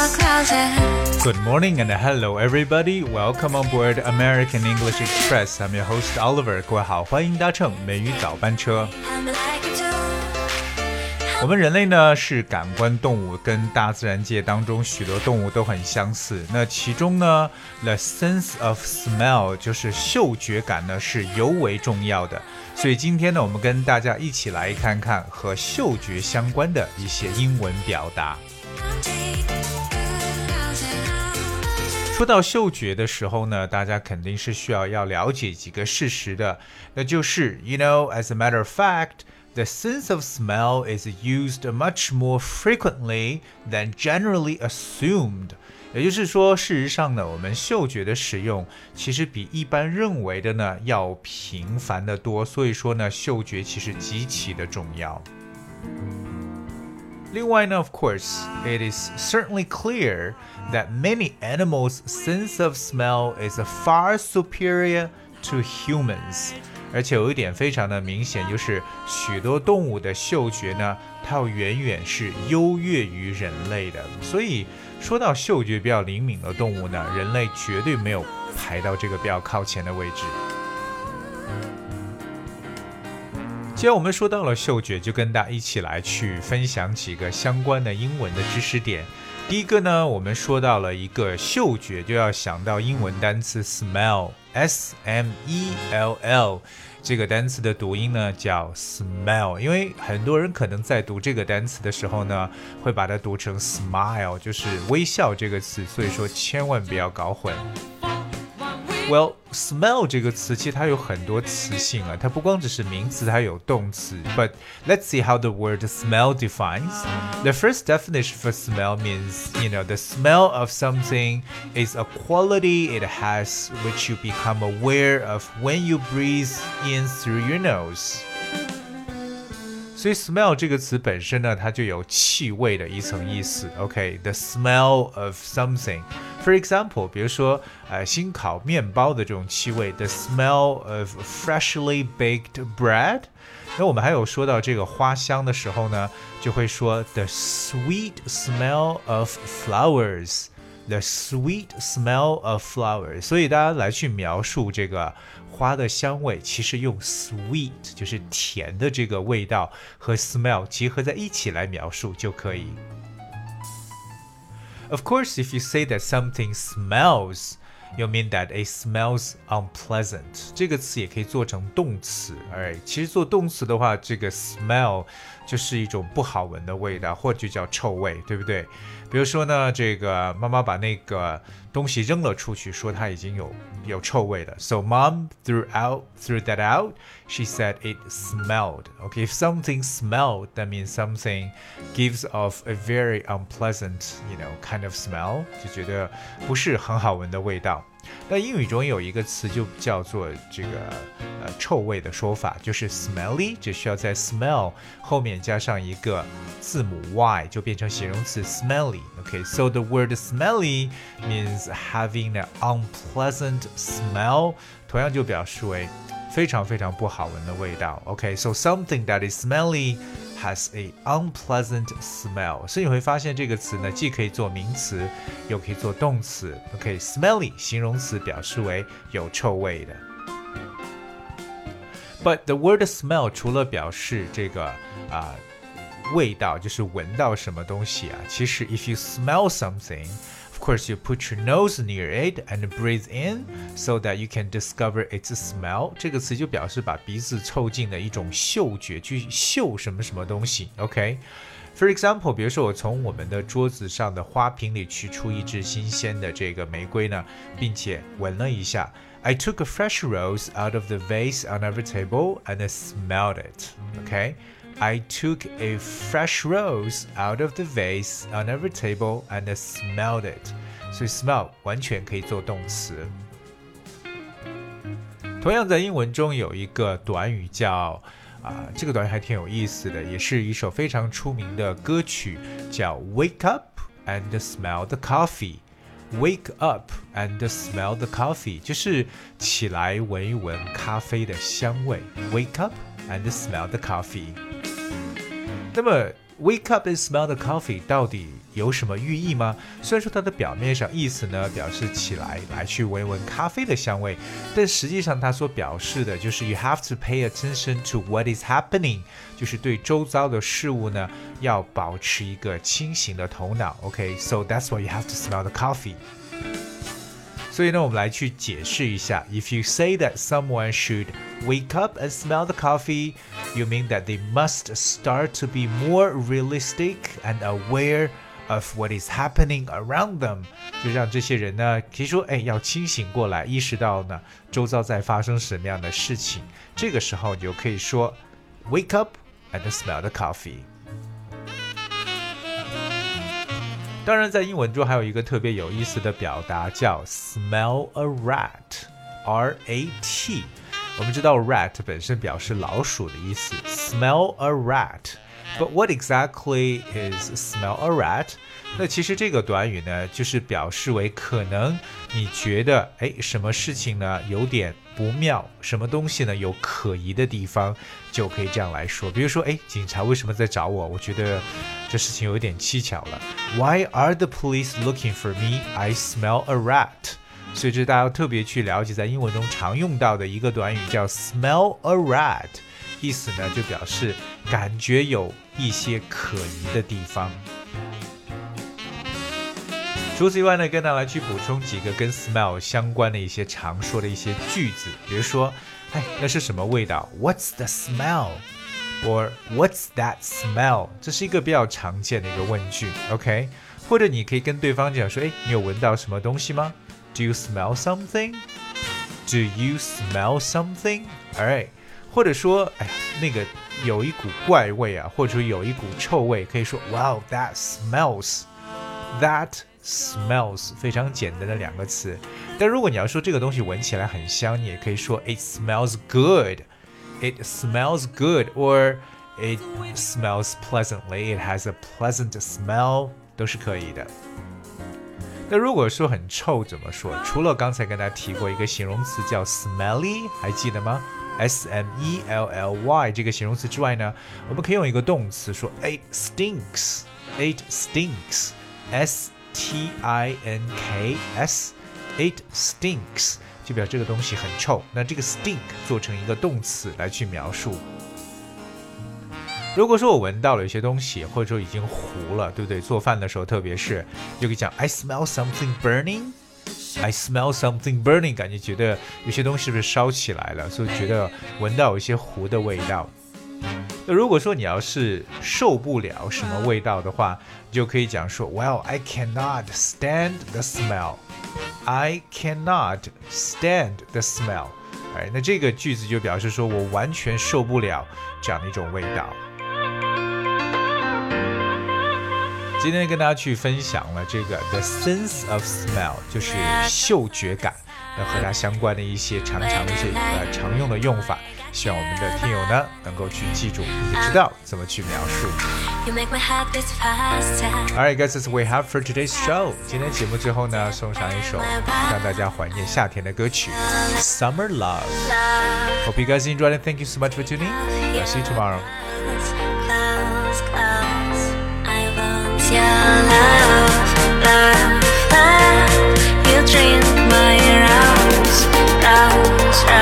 Good morning and hello everybody. Welcome on board American English Express. I'm your host Oliver. 各位好，欢迎搭乘美语早班车。我们人类呢是感官动物，跟大自然界当中许多动物都很相似。那其中呢，the sense of smell 就是嗅觉感呢是尤为重要的。所以今天呢，我们跟大家一起来看看和嗅觉相关的一些英文表达。说到嗅觉的时候呢，大家肯定是需要要了解几个事实的，那就是，you know, as a matter of fact。the sense of smell is used much more frequently than generally assumed。也就是说，事实上呢，我们嗅觉的使用其实比一般认为的呢要频繁的多。所以说呢，嗅觉其实极其的重要。另外呢，of course, it is certainly clear that many animals' sense of smell is far superior to humans. 而且有一点非常的明显，就是许多动物的嗅觉呢，它要远远是优越于人类的。所以说到嗅觉比较灵敏的动物呢，人类绝对没有排到这个比较靠前的位置。既然我们说到了嗅觉，就跟大家一起来去分享几个相关的英文的知识点。第一个呢，我们说到了一个嗅觉，就要想到英文单词 smell，s m e l l，这个单词的读音呢叫 smell，因为很多人可能在读这个单词的时候呢，会把它读成 smile，就是微笑这个词，所以说千万不要搞混。Well, smell 这个词其实它有很多词性啊，它不光只是名词，它有动词。But let's see how the word smell defines. The first definition for smell means, you know, the smell of something is a quality it has which you become aware of when you breathe in through your nose. 所以 smell 这个词本身呢，它就有气味的一层意思。OK，the、okay? smell of something。 For example，比如说呃新烤面包的这种气味，the smell of freshly baked bread。那我们还有说到这个花香的时候呢，就会说 the sweet smell of flowers。The sweet smell of flowers，所以大家来去描述这个花的香味，其实用 sweet 就是甜的这个味道和 smell 结合在一起来描述就可以。Of course, if you say that something smells, you mean that it smells unpleasant。这个词也可以做成动词，哎，其实做动词的话，这个 smell 就是一种不好闻的味道，或者叫臭味，对不对？比如说呢，这个妈妈把那个东西扔了出去，说它已经有有臭味了。So mom threw out threw that out. She said it smelled. Okay, if something smelled, that means something gives off a very unpleasant, you know, kind of smell，就觉得不是很好闻的味道。 那英语中有一个词就叫做这个呃臭味的说法，就是 smelly，只需要在 smell 后面加上一个字母 y，就变成形容词 smelly。OK，so the word smelly means having an unpleasant smell，同样就表示为非常非常不好闻的味道。OK，so something that is smelly。 has a unpleasant smell，所以你会发现这个词呢，既可以做名词，又可以做动词。OK，smelly、okay, 形容词表示为有臭味的。But the word smell 除了表示这个啊、呃、味道，就是闻到什么东西啊，其实 if you smell something。 of course, you put your nose near it and breathe in so that you can discover its smell. 这个词就表示把鼻子凑近的一种嗅觉，去嗅什么什么东西。OK。For example，比如说我从我们的桌子上的花瓶里取出一支新鲜的这个玫瑰呢，并且闻了一下。I took a fresh rose out of the vase on our table and I smelled it. Okay. I took a fresh rose out of the vase on our table and smelled it. 所以 smell 完全可以做动词。同样在英文中有一个短语叫啊，这个短语还挺有意思的，也是一首非常出名的歌曲，叫 Wake up and smell the coffee。Wake up and smell the coffee，就是起来闻一闻咖啡的香味。Wake up and smell the coffee。 那么 Wake up and smell the coffee 到底有什么寓意吗？虽然说它的表面上意思呢表示起来来去闻闻咖啡的香味，但实际上它所表示的就是 you have to pay attention to what is happening，就是对周遭的事物呢要保持一个清醒的头脑。OK，so、that's why you have to smell the coffee。所以呢，我们来去解释一下。If you say that someone should wake up and smell the coffee, you mean that they must start to be more realistic and aware of what is happening around them。就让这些人呢，可以说，哎，要清醒过来，意识到呢，周遭在发生什么样的事情。这个时候，你就可以说，wake up and smell the coffee。 当然，在英文中还有一个特别有意思的表达叫 smell a rat，R A T。我们知道 rat 本身表示老鼠的意思，smell a rat。But what exactly is smell a rat？那其实这个短语呢，就是表示为可能你觉得，哎，什么事情呢有点不妙，什么东西呢有可疑的地方，就可以这样来说。比如说，哎，警察为什么在找我？我觉得这事情有点蹊跷了。Why are the police looking for me? I smell a rat. 所以这大家要特别去了解，在英文中常用到的一个短语叫 smell a rat， 意思呢就表示感觉有一些可疑的地方。除此以外呢，跟大家来去补充几个跟 smell 相关的一些常说的一些句子，比如说，哎，那是什么味道？What's the smell？or What's that smell？这是一个比较常见的一个问句，OK？或者你可以跟对方讲说，哎，你有闻到什么东西吗？Do you smell something？Do you smell something？Alright，或者说，哎呀，那个有一股怪味啊，或者说有一股臭味，可以说，Wow，that smells，that。smells 非常简单的两个词，但如果你要说这个东西闻起来很香，你也可以说 it smells good。It smells good, or it smells pleasantly. It has a pleasant smell，都是可以的。那如果说很臭怎么说？除了刚才跟大家提过一个形容词叫 smelly，还记得吗？S M E L L Y 这个形容词之外呢，我们可以用一个动词说 it stinks. It stinks. S T I N K S，it stinks 就表示这个东西很臭。那这个 stink 做成一个动词来去描述。如果说我闻到了一些东西，或者说已经糊了，对不对？做饭的时候，特别是就可以讲 I smell something burning。I smell something burning，感觉觉得有些东西是不是烧起来了，所以觉得闻到有一些糊的味道。那如果说你要是受不了什么味道的话，你就可以讲说，Well, I cannot stand the smell. I cannot stand the smell. 哎，那这个句子就表示说我完全受不了这样的一种味道。今天跟大家去分享了这个 the sense of smell，就是嗅觉感，那和它相关的一些常常的一些呃常用的用法。希望我们的听友呢能够去记住，也知道怎么去描述。Alright, guys, that's we have for today's show. 今天节目最后呢，送上一首让大家怀念夏天的歌曲《Summer Love》。Hope you guys enjoyed it. Thank you so much for tuning. I'll see you tomorrow. rounds, rounds, rounds.